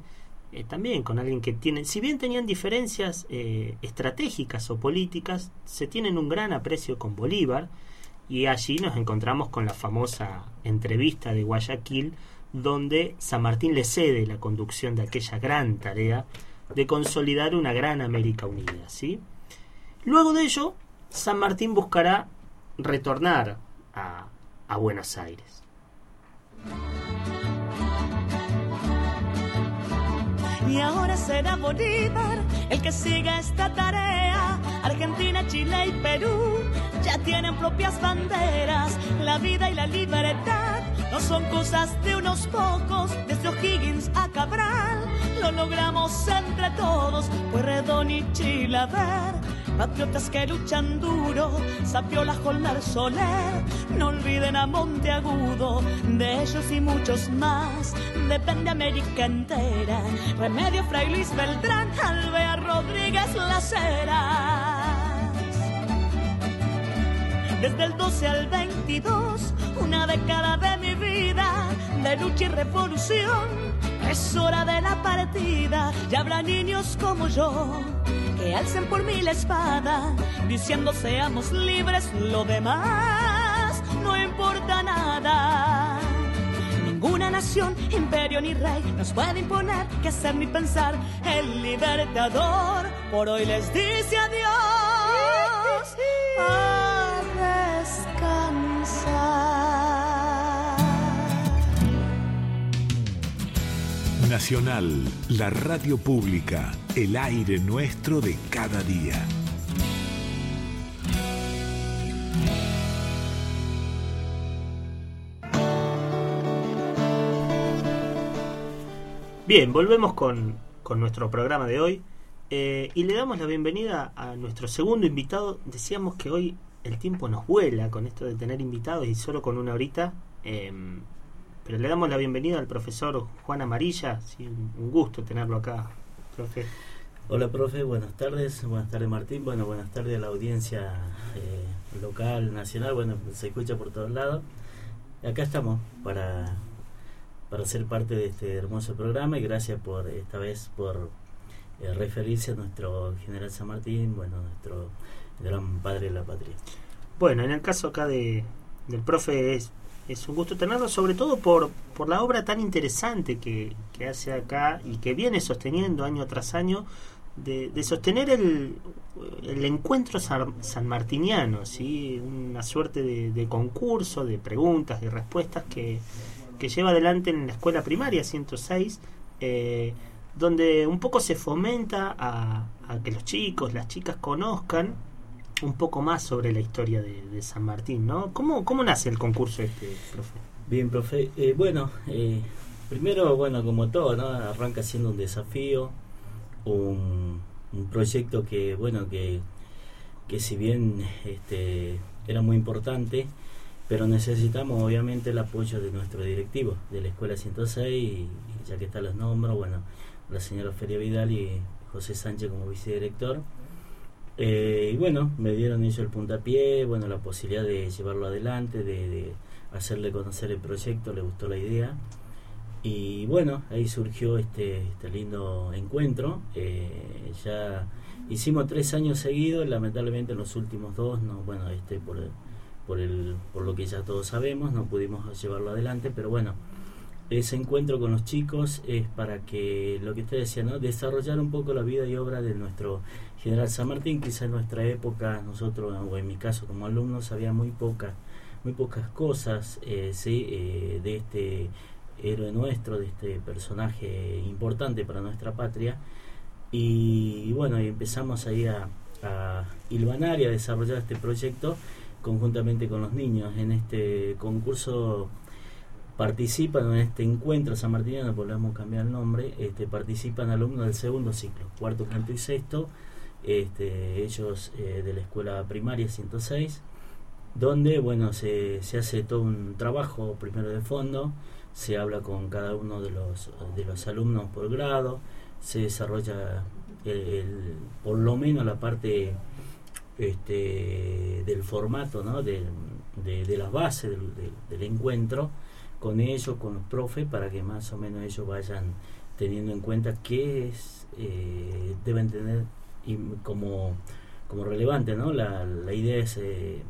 eh, también con alguien que tiene, si bien tenían diferencias eh, estratégicas o políticas, se tienen un gran aprecio con Bolívar y allí nos encontramos con la famosa entrevista de Guayaquil donde San Martín le cede la conducción de aquella gran tarea de consolidar una gran América unida, ¿sí? Luego de ello, San Martín buscará retornar a Buenos Aires. Y ahora será Bolívar el que siga esta tarea. Argentina, Chile y Perú ya tienen propias banderas. La vida y la libertad no son cosas de unos pocos. Desde O'Higgins a Cabral lo logramos entre todos. Pueyrredón y Chilaver, patriotas que luchan duro. Sapiola, Holmer, Soler, no olviden a Monteagudo. De ellos y muchos más depende América entera. Remedio Fray Luis Beltrán, Alvea Rodríguez Las Heras. Desde el 12 al 22, una década de mi vida, de lucha y revolución. Es hora de la partida, ya habrá niños como yo que alcen por mí la espada, diciendo seamos libres, lo demás no importa nada. nación, imperio ni rey nos puede imponer que ser ni pensar. El libertador por hoy les dice adiós Nacional, la radio pública, el aire nuestro de cada día. Bien, volvemos con, con nuestro programa de hoy eh, y le damos la bienvenida a nuestro segundo invitado. Decíamos que hoy el tiempo nos vuela con esto de tener invitados y solo con una horita. eh, pero le damos la bienvenida al profesor Juan Amarilla. Sí, un gusto tenerlo acá, profe. Hola profe, buenas tardes, buenas tardes Martín, bueno, buenas tardes a la audiencia eh, local, nacional, bueno, se escucha por todos lados. Acá estamos para, para ser parte de este hermoso programa y gracias por esta vez por eh, referirse a nuestro general San Martín, bueno, nuestro gran padre de la patria. Bueno, en el caso acá de, del profe es, es un gusto tenerlo, sobre todo por, por la obra tan interesante que, que hace acá y que viene sosteniendo año tras año de, de sostener el, el encuentro san, sanmartiniano, ¿sí? una suerte de, concurso de preguntas y respuestas que, que lleva adelante en la escuela primaria 106, eh, donde un poco se fomenta a, a que los chicos, las chicas conozcan un poco más sobre la historia de, San Martín, ¿no? ¿Cómo, ¿Cómo nace el concurso este, profe? Bien, profe. Eh, bueno, eh, primero, bueno, como todo, ¿no? Arranca siendo un desafío, un, un proyecto que, bueno, que, que si bien este, era muy importante, pero necesitamos obviamente el apoyo de nuestro directivo de la Escuela 106, y, y ya que está los nombres, bueno, la señora Feria Vidal y José Sánchez como vicedirector. Eh, y bueno, me dieron ellos el puntapié, bueno, la posibilidad de llevarlo adelante, de, de hacerle conocer el proyecto, le gustó la idea. Y bueno, ahí surgió este, este lindo encuentro. Eh, ya hicimos tres años seguidos, lamentablemente en los últimos dos, no, bueno, este por, por, el, por lo que ya todos sabemos, no pudimos llevarlo adelante, pero bueno, ese encuentro con los chicos es para que, lo que usted decía, ¿no? desarrollar un poco la vida y obra de nuestro general San Martín. Quizá en nuestra época, nosotros, o en mi caso como alumnos, había muy pocas muy pocas cosas eh, sí, eh, de este héroe nuestro, de este personaje importante para nuestra patria. Y, bueno, y empezamos ahí a, a y a desarrollar este proyecto conjuntamente con los niños. En este concurso participan en este encuentro San Martiniano, podemos cambiar el nombre, este, participan alumnos del segundo ciclo, cuarto, quinto y sexto, este, ellos eh, de la escuela primaria 106, donde bueno se, se hace todo un trabajo primero de fondo, se habla con cada uno de los, de los alumnos por grado, se desarrolla el, el- por lo menos la parte este, del formato, ¿no? de, de, de las bases del encuentro con ellos, con los profes, para que más o menos ellos vayan teniendo en cuenta qué es, eh, deben tener como, como relevante. ¿no? La, idea es, eh,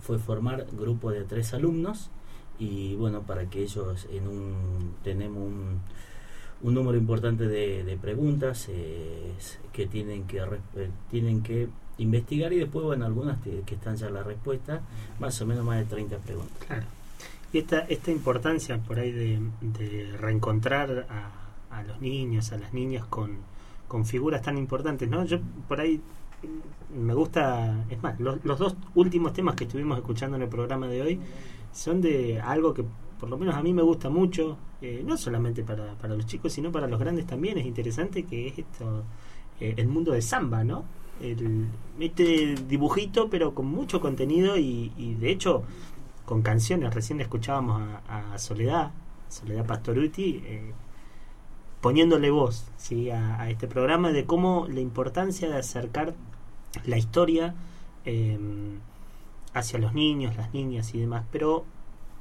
fue formar grupos de tres alumnos y bueno, para que ellos en un, tenemos un, un número importante de, de preguntas eh, que tienen que tienen que investigar y después bueno algunas que, están ya la respuesta más o menos más de 30 preguntas Claro. Y esta, esta importancia por ahí de, reencontrar a, a los niños, a las niñas con, con figuras tan importantes, ¿no? Yo por ahí me gusta, es más, los, los dos últimos temas que estuvimos escuchando en el programa de hoy son de algo que por lo menos a mí me gusta mucho, eh, no solamente para, para los chicos, sino para los grandes también, es interesante que es esto, eh, el mundo de samba, ¿no? El, este dibujito pero con mucho contenido y, y de hecho con canciones. Recién escuchábamos a, Soledad, Soledad Pastoruti, eh, poniéndole voz ¿sí? a, este programa de cómo la importancia de acercar la historia eh, hacia los niños, las niñas y demás. Pero,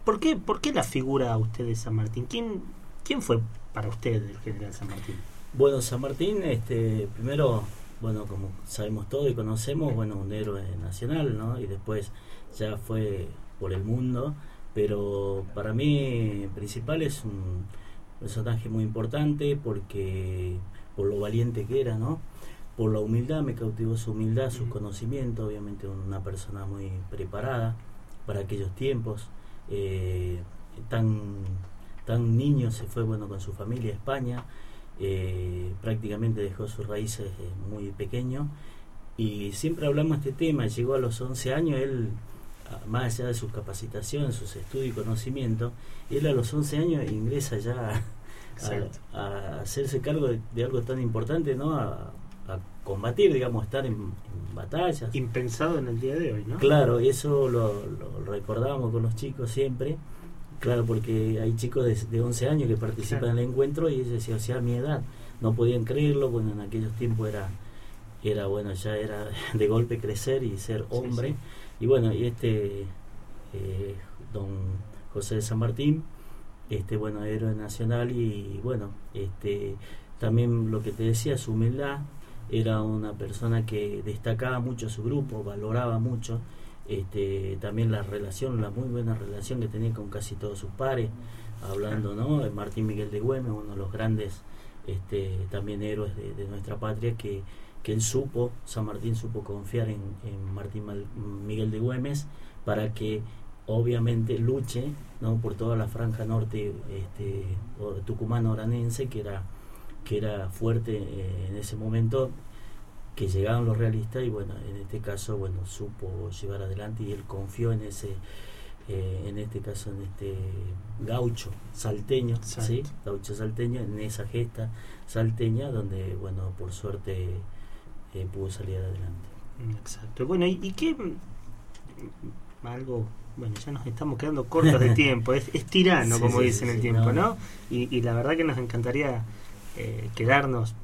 ¿por qué, por qué la figura a usted de San Martín? ¿Quién, quién fue para usted el general San Martín? bueno San Martín este primero bueno como sabemos todo y conocemos bueno un héroe nacional no y después ya fue por el mundo pero para mí principal es un personaje muy importante porque por lo valiente que era, ¿no? Por la humildad, me cautivó su humildad, su conocimiento, obviamente una persona muy preparada para aquellos tiempos. Eh, tan, tan niño se fue bueno con su familia a España, eh, prácticamente dejó sus raíces muy pequeño y siempre hablamos de este tema, llegó a los 11 años, él más allá de su capacitación, sus estudios y conocimiento, él a los 11 años ingresa ya a, hacerse cargo de, algo tan importante, ¿no? A, combatir, digamos, estar en, batallas. Impensado en el día de hoy, ¿no? Claro, eso lo, lo recordamos con los chicos siempre. Claro, porque hay chicos de, de 11 años que participan en el encuentro y ellos decían, o sea, a mi edad, no podían creerlo, bueno, en aquellos tiempos era, era bueno, ya era de golpe crecer y ser hombre. Y bueno, y este, eh, don José de San Martín, este bueno héroe nacional y bueno este también lo que te decía su humildad era una persona que destacaba mucho su grupo valoraba mucho este también la relación la muy buena relación que tenía con casi todos sus pares hablando no de Martín Miguel de Güemes uno de los grandes este también héroes de, nuestra patria que que él supo San Martín supo confiar en, en Martín Miguel de Güemes para que obviamente luche ¿no? por toda la franja norte este, tucumano oranense que era que era fuerte eh, en ese momento que llegaban los realistas y bueno en este caso bueno supo llevar adelante y él confió en ese eh, en este caso en este gaucho salteño sí gaucho salteño en esa gesta salteña donde bueno por suerte eh, pudo salir adelante. Exacto. Bueno y, y qué algo bueno, ya nos estamos quedando cortos de tiempo, es, tirano, como dicen el tiempo, ¿no? Y, la verdad que nos encantaría eh, quedarnos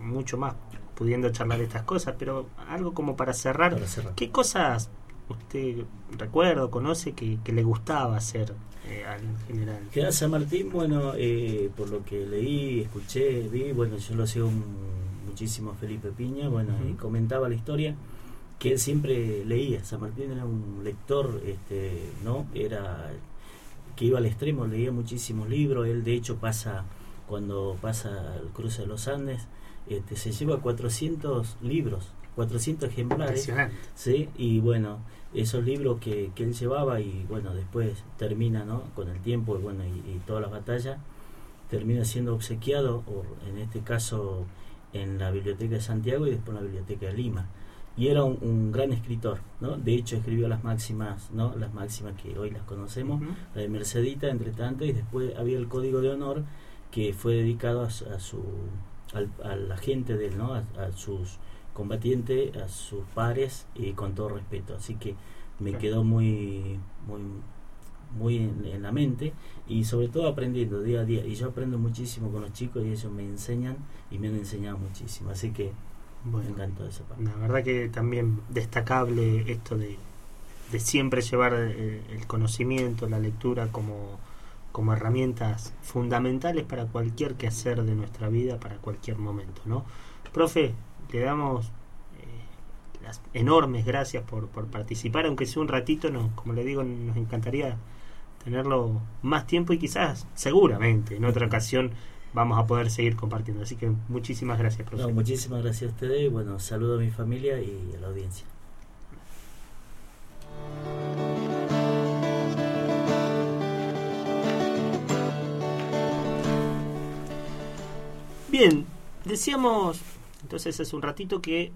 mucho más pudiendo charlar estas cosas, pero algo como para cerrar, ¿qué cosas usted recuerda o conoce que, le gustaba hacer eh, al general? General San Martín, bueno, eh, por lo que leí, escuché, vi, bueno, yo lo sigo muchísimo a Felipe Piña, bueno, y comentaba la historia que él siempre leía. San Martín era un lector, este, ¿no? Era que iba al extremo, leía muchísimos libros. Él, de hecho, pasa cuando pasa el cruce de los Andes, este, se lleva 400 libros, 400 ejemplares. ¿sí? Y bueno, esos libros que, que, él llevaba y bueno, después termina, ¿no? Con el tiempo y bueno, y, y todas las batallas, termina siendo obsequiado, o en este caso en la Biblioteca de Santiago y después en la Biblioteca de Lima y era un, gran escritor, ¿no? De hecho escribió las máximas, ¿no? Las máximas que hoy las conocemos, la de Mercedita, entre tanto, y después había el Código de Honor que fue dedicado a, su a la gente de él, ¿no? A, sus combatientes, a sus pares y con todo respeto. Así que me quedó muy muy muy en, en, la mente y sobre todo aprendiendo día a día. Y yo aprendo muchísimo con los chicos y ellos me enseñan y me han enseñado muchísimo. Así que bueno, La verdad que también destacable esto de, siempre llevar eh, el, conocimiento, la lectura como, como herramientas fundamentales para cualquier quehacer de nuestra vida, para cualquier momento, ¿no? Profe, le damos eh, las enormes gracias por, por participar, aunque sea un ratito, no, como le digo, nos encantaría tenerlo más tiempo y quizás, seguramente, en otra ocasión vamos a poder seguir compartiendo. Así que muchísimas gracias, profesor. muchísimas gracias a ustedes. Bueno, saludo a mi familia y a la audiencia. Bien, decíamos entonces hace un ratito que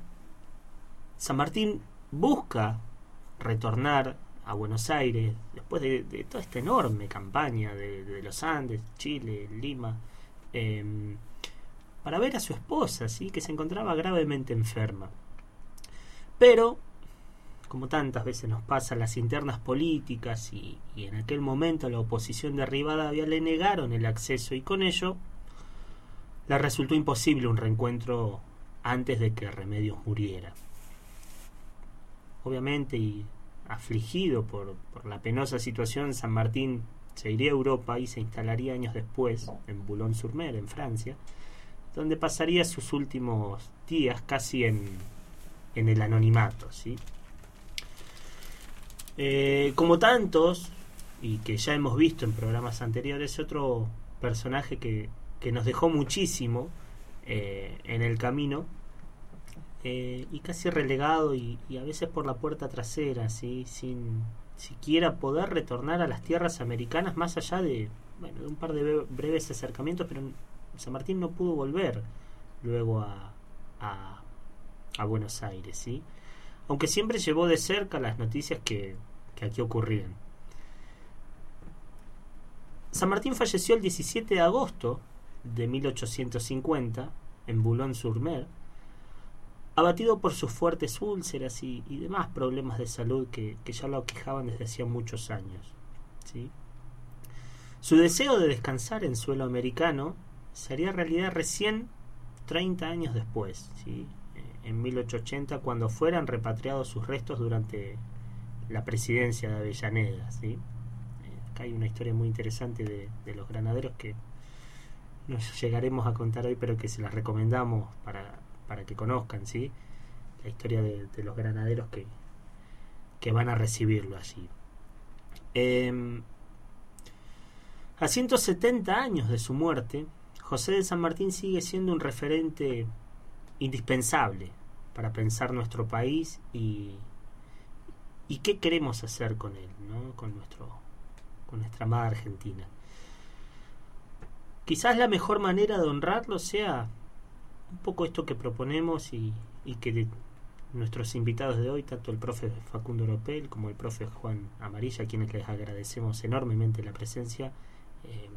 San Martín busca retornar a Buenos Aires después de, toda esta enorme campaña de los Andes, Chile, Lima, Em, para ver a su esposa, ¿sí? que se encontraba gravemente enferma. Pero, como tantas veces nos pasa, las internas políticas y, en aquel momento la oposición de Rivadavia le negaron el acceso y con ello le resultó imposible un reencuentro antes de que Remedios muriera. Obviamente y afligido por, por la penosa situación, San Martín se iría a Europa y se instalaría años después en Boulogne-sur-Mer, en Francia, donde pasaría sus últimos días casi en, en el anonimato. ¿sí? Eh, como tantos, y que ya hemos visto en programas anteriores, otro personaje que, que nos dejó muchísimo eh, en el camino eh, y casi relegado y, a veces por la puerta trasera, sin siquiera poder retornar a las tierras americanas más allá de, bueno, de un par de bre- breves acercamientos, pero San Martín no pudo volver luego a Buenos Aires, ¿sí? aunque siempre llevó de cerca las noticias que, que aquí ocurrían. San Martín falleció el 17 de agosto de 1850 en Boulogne-sur-Mer, abatido por sus fuertes úlceras y, demás problemas de salud que, que ya lo aquejaban desde hacía muchos años. ¿sí? Su deseo de descansar en suelo americano se haría realidad recién 30 años después, ¿sí? Eh, en 1880, cuando fueran repatriados sus restos durante la presidencia de Avellaneda. ¿sí? Eh, acá hay una historia muy interesante de, de los granaderos que no llegaremos a contar hoy, pero que se las recomendamos para, para que conozcan, ¿sí? La historia de, los granaderos que, que van a recibirlo allí. Eh, a 170 años de su muerte, José de San Martín sigue siendo un referente indispensable para pensar nuestro país y, y qué queremos hacer con él, ¿no? con, nuestro, con nuestra amada Argentina. Quizás la mejor manera de honrarlo sea un poco esto que proponemos y, y que de nuestros invitados de hoy, tanto el profe Facundo Oropel como el profe Juan Amarilla, a quienes les agradecemos enormemente la presencia, eh,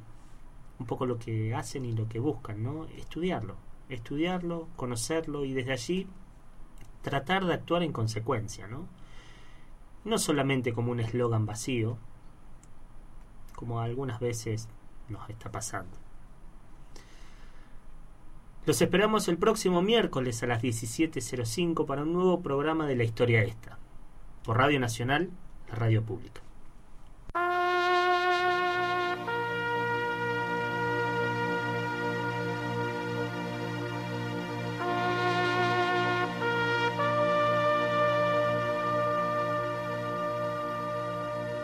un poco lo que hacen y lo que buscan, ¿no? Estudiarlo, estudiarlo, conocerlo y desde allí tratar de actuar en consecuencia, ¿no? No solamente como un eslogan vacío, como algunas veces nos está pasando. Los esperamos el próximo miércoles a las 17.05 para un nuevo programa de la historia esta, por Radio Nacional, la radio pública.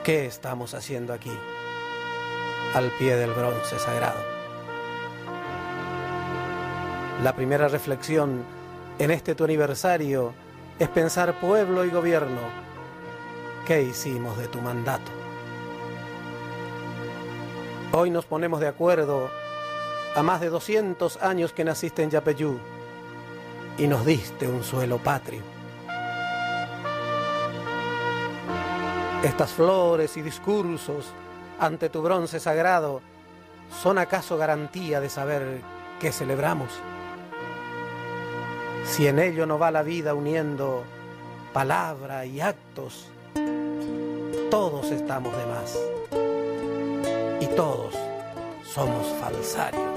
¿Qué estamos haciendo aquí? Al pie del bronce sagrado. La primera reflexión en este tu aniversario es pensar pueblo y gobierno. ¿Qué hicimos de tu mandato? Hoy nos ponemos de acuerdo a más de 200 años que naciste en Yapeyú y nos diste un suelo patrio. Estas flores y discursos ante tu bronce sagrado son acaso garantía de saber qué celebramos. Si en ello no va la vida uniendo palabra y actos, todos estamos de más y todos somos falsarios.